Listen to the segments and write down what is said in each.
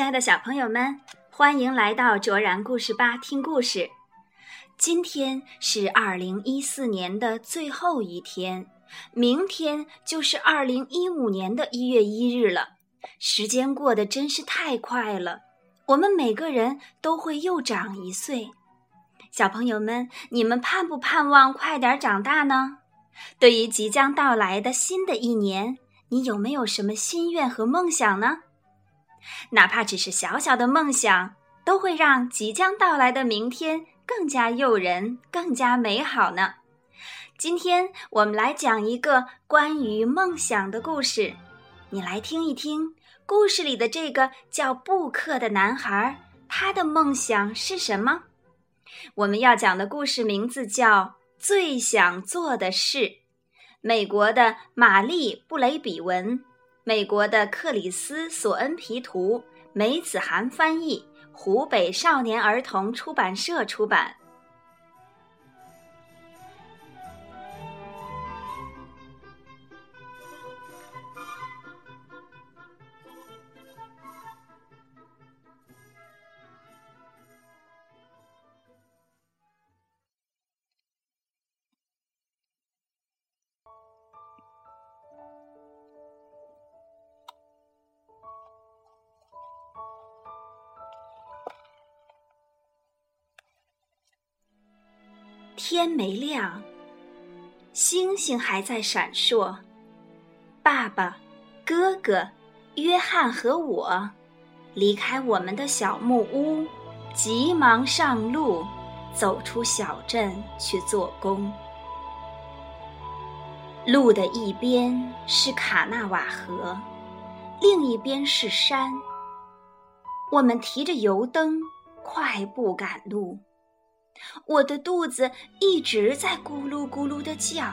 亲爱的小朋友们，欢迎来到卓然故事吧听故事。今天是二零一四年的最后一天，明天就是二零一五年的一月一日了。时间过得真是太快了，我们每个人都会又长一岁。小朋友们，你们盼不盼望快点长大呢？对于即将到来的新的一年，你有没有什么心愿和梦想呢？哪怕只是小小的梦想，都会让即将到来的明天更加诱人、更加美好呢。今天我们来讲一个关于梦想的故事，你来听一听故事里的这个叫布克的男孩，他的梦想是什么？我们要讲的故事名字叫《最想做的事》，美国的玛丽·布雷比文。美国的克里斯·索恩皮图，梅子涵翻译，湖北少年儿童出版社出版。天没亮，星星还在闪烁。爸爸、哥哥、约翰和我离开我们的小木屋，急忙上路，走出小镇去做工。路的一边是卡纳瓦河，另一边是山。我们提着油灯，快步赶路。我的肚子一直在咕噜咕噜的叫，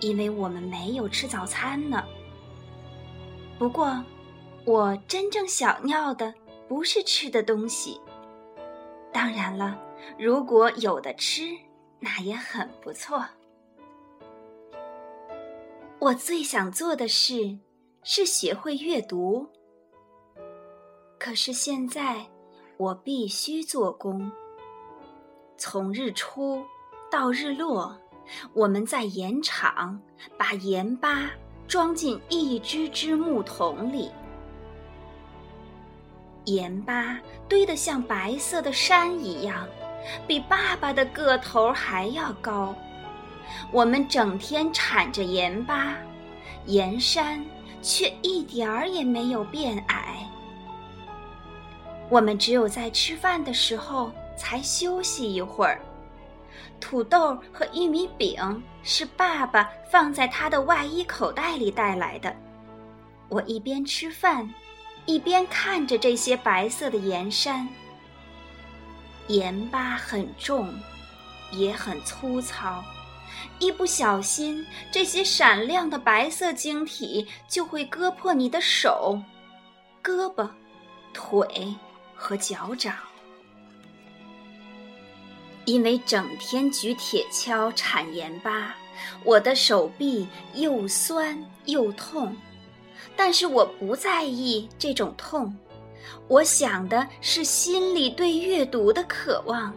因为我们没有吃早餐呢。不过，我真正想要的不是吃的东西。当然了，如果有的吃，那也很不错。我最想做的事是学会阅读，可是现在我必须做工。从日出到日落，我们在盐场把盐巴装进一只只木桶里。盐巴堆得像白色的山一样，比爸爸的个头还要高。我们整天铲着盐巴，盐山却一点儿也没有变矮。我们只有在吃饭的时候。才休息一会儿。土豆和玉米饼是爸爸放在他的外衣口袋里带来的。我一边吃饭，一边看着这些白色的盐山。盐巴很重，也很粗糙，一不小心，这些闪亮的白色晶体就会割破你的手、胳膊、腿和脚掌。因为整天举铁锹铲盐巴，我的手臂又酸又痛，但是我不在意这种痛，我想的是心里对阅读的渴望。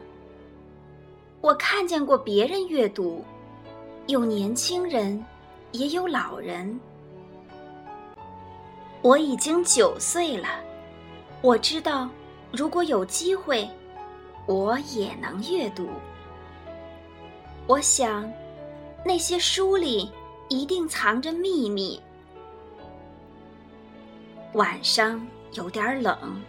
我看见过别人阅读，有年轻人，也有老人。我已经九岁了，我知道，如果有机会。我也能阅读。我想，那些书里一定藏着秘密。晚上有点冷，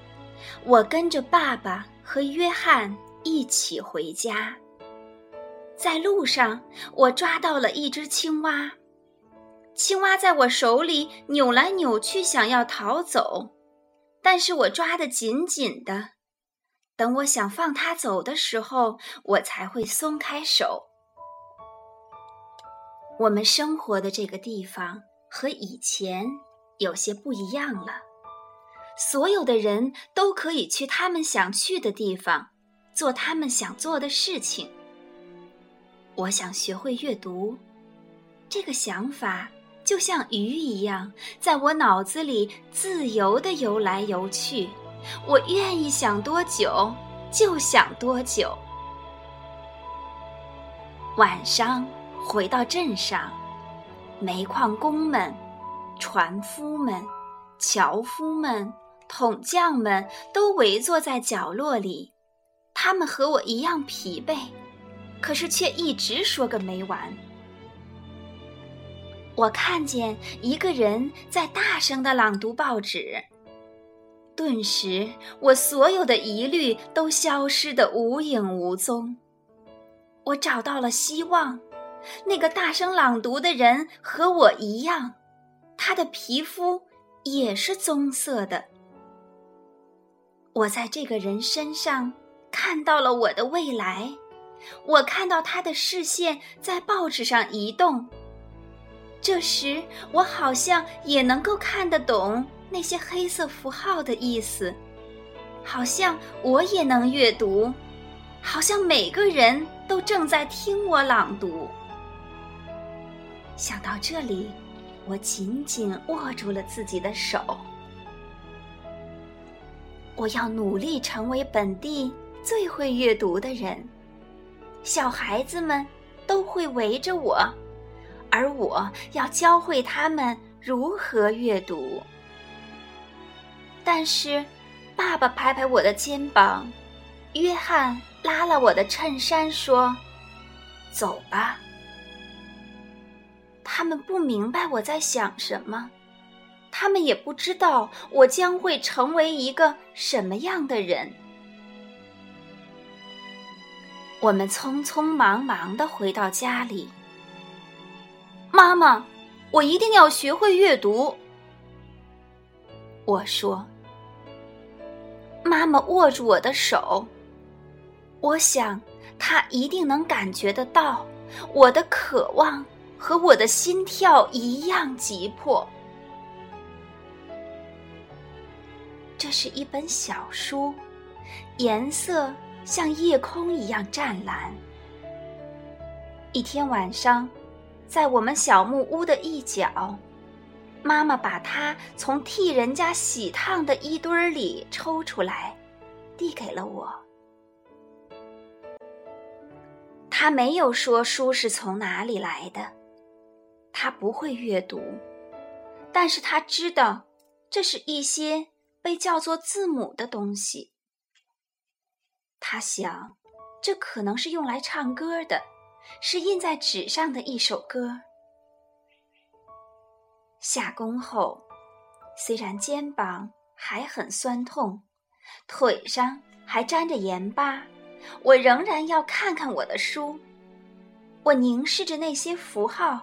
我跟着爸爸和约翰一起回家。在路上，我抓到了一只青蛙，青蛙在我手里扭来扭去，想要逃走，但是我抓得紧紧的。等我想放他走的时候，我才会松开手。我们生活的这个地方和以前有些不一样了。所有的人都可以去他们想去的地方，做他们想做的事情。我想学会阅读，这个想法就像鱼一样，在我脑子里自由地游来游去。我愿意想多久就想多久。晚上回到镇上，煤矿工们、船夫们、樵夫们、桶匠们都围坐在角落里，他们和我一样疲惫，可是却一直说个没完。我看见一个人在大声的朗读报纸，顿时我所有的疑虑都消失得无影无踪。我找到了希望，那个大声朗读的人和我一样，他的皮肤也是棕色的。我在这个人身上看到了我的未来，我看到他的视线在报纸上移动。这时，我好像也能够看得懂那些黑色符号的意思，好像我也能阅读。好像每个人都正在听我朗读。想到这里，我紧紧握住了自己的手。我要努力成为本地最会阅读的人，小孩子们都会围着我，而我要教会他们如何阅读。但是，爸爸拍拍我的肩膀，约翰。拉了我的衬衫，说：“走吧。”他们不明白我在想什么，他们也不知道我将会成为一个什么样的人。我们匆匆忙忙的回到家里。妈妈，我一定要学会阅读。我说。妈妈握住我的手。我想，她一定能感觉得到我的渴望和我的心跳一样急迫。这是一本小书，颜色像夜空一样湛蓝。一天晚上，在我们小木屋的一角，妈妈把它从替人家洗烫的衣堆里抽出来，递给了我。他没有说书是从哪里来的，他不会阅读，但是他知道这是一些被叫做字母的东西。他想，这可能是用来唱歌的，是印在纸上的一首歌。下工后，虽然肩膀还很酸痛，腿上还沾着盐巴。我仍然要看看我的书，我凝视着那些符号，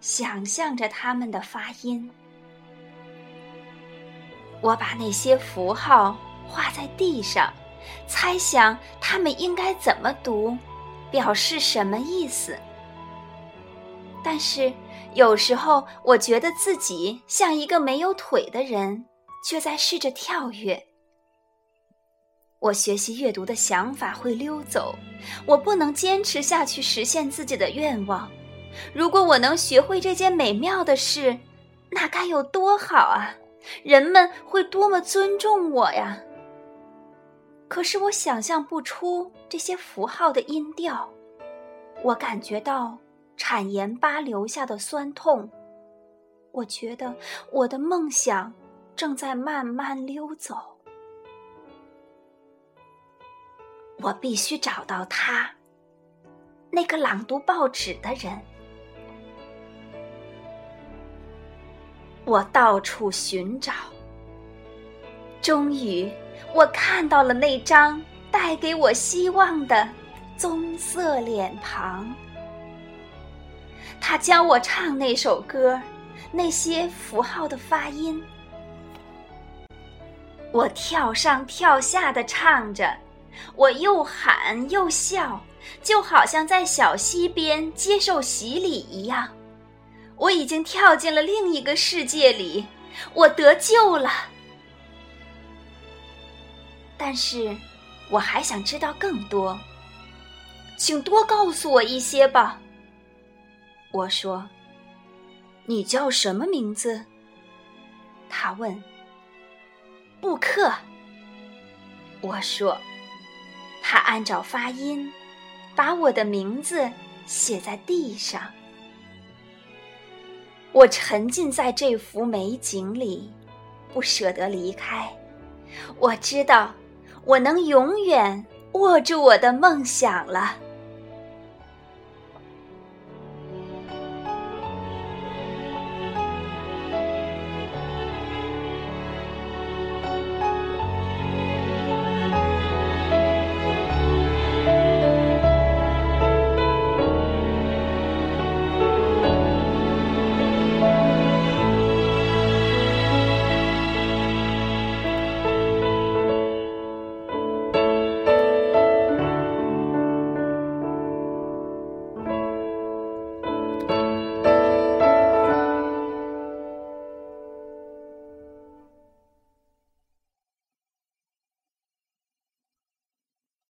想象着它们的发音。我把那些符号画在地上，猜想它们应该怎么读，表示什么意思。但是有时候，我觉得自己像一个没有腿的人，却在试着跳跃。我学习阅读的想法会溜走，我不能坚持下去实现自己的愿望。如果我能学会这件美妙的事，那该有多好啊！人们会多么尊重我呀！可是我想象不出这些符号的音调，我感觉到产盐巴留下的酸痛，我觉得我的梦想正在慢慢溜走。我必须找到他，那个朗读报纸的人。我到处寻找，终于我看到了那张带给我希望的棕色脸庞。他教我唱那首歌，那些符号的发音。我跳上跳下的唱着。我又喊又笑，就好像在小溪边接受洗礼一样。我已经跳进了另一个世界里，我得救了。但是，我还想知道更多，请多告诉我一些吧。我说：“你叫什么名字？他问。布克。我说。他按照发音，把我的名字写在地上。我沉浸在这幅美景里，不舍得离开。我知道，我能永远握住我的梦想了。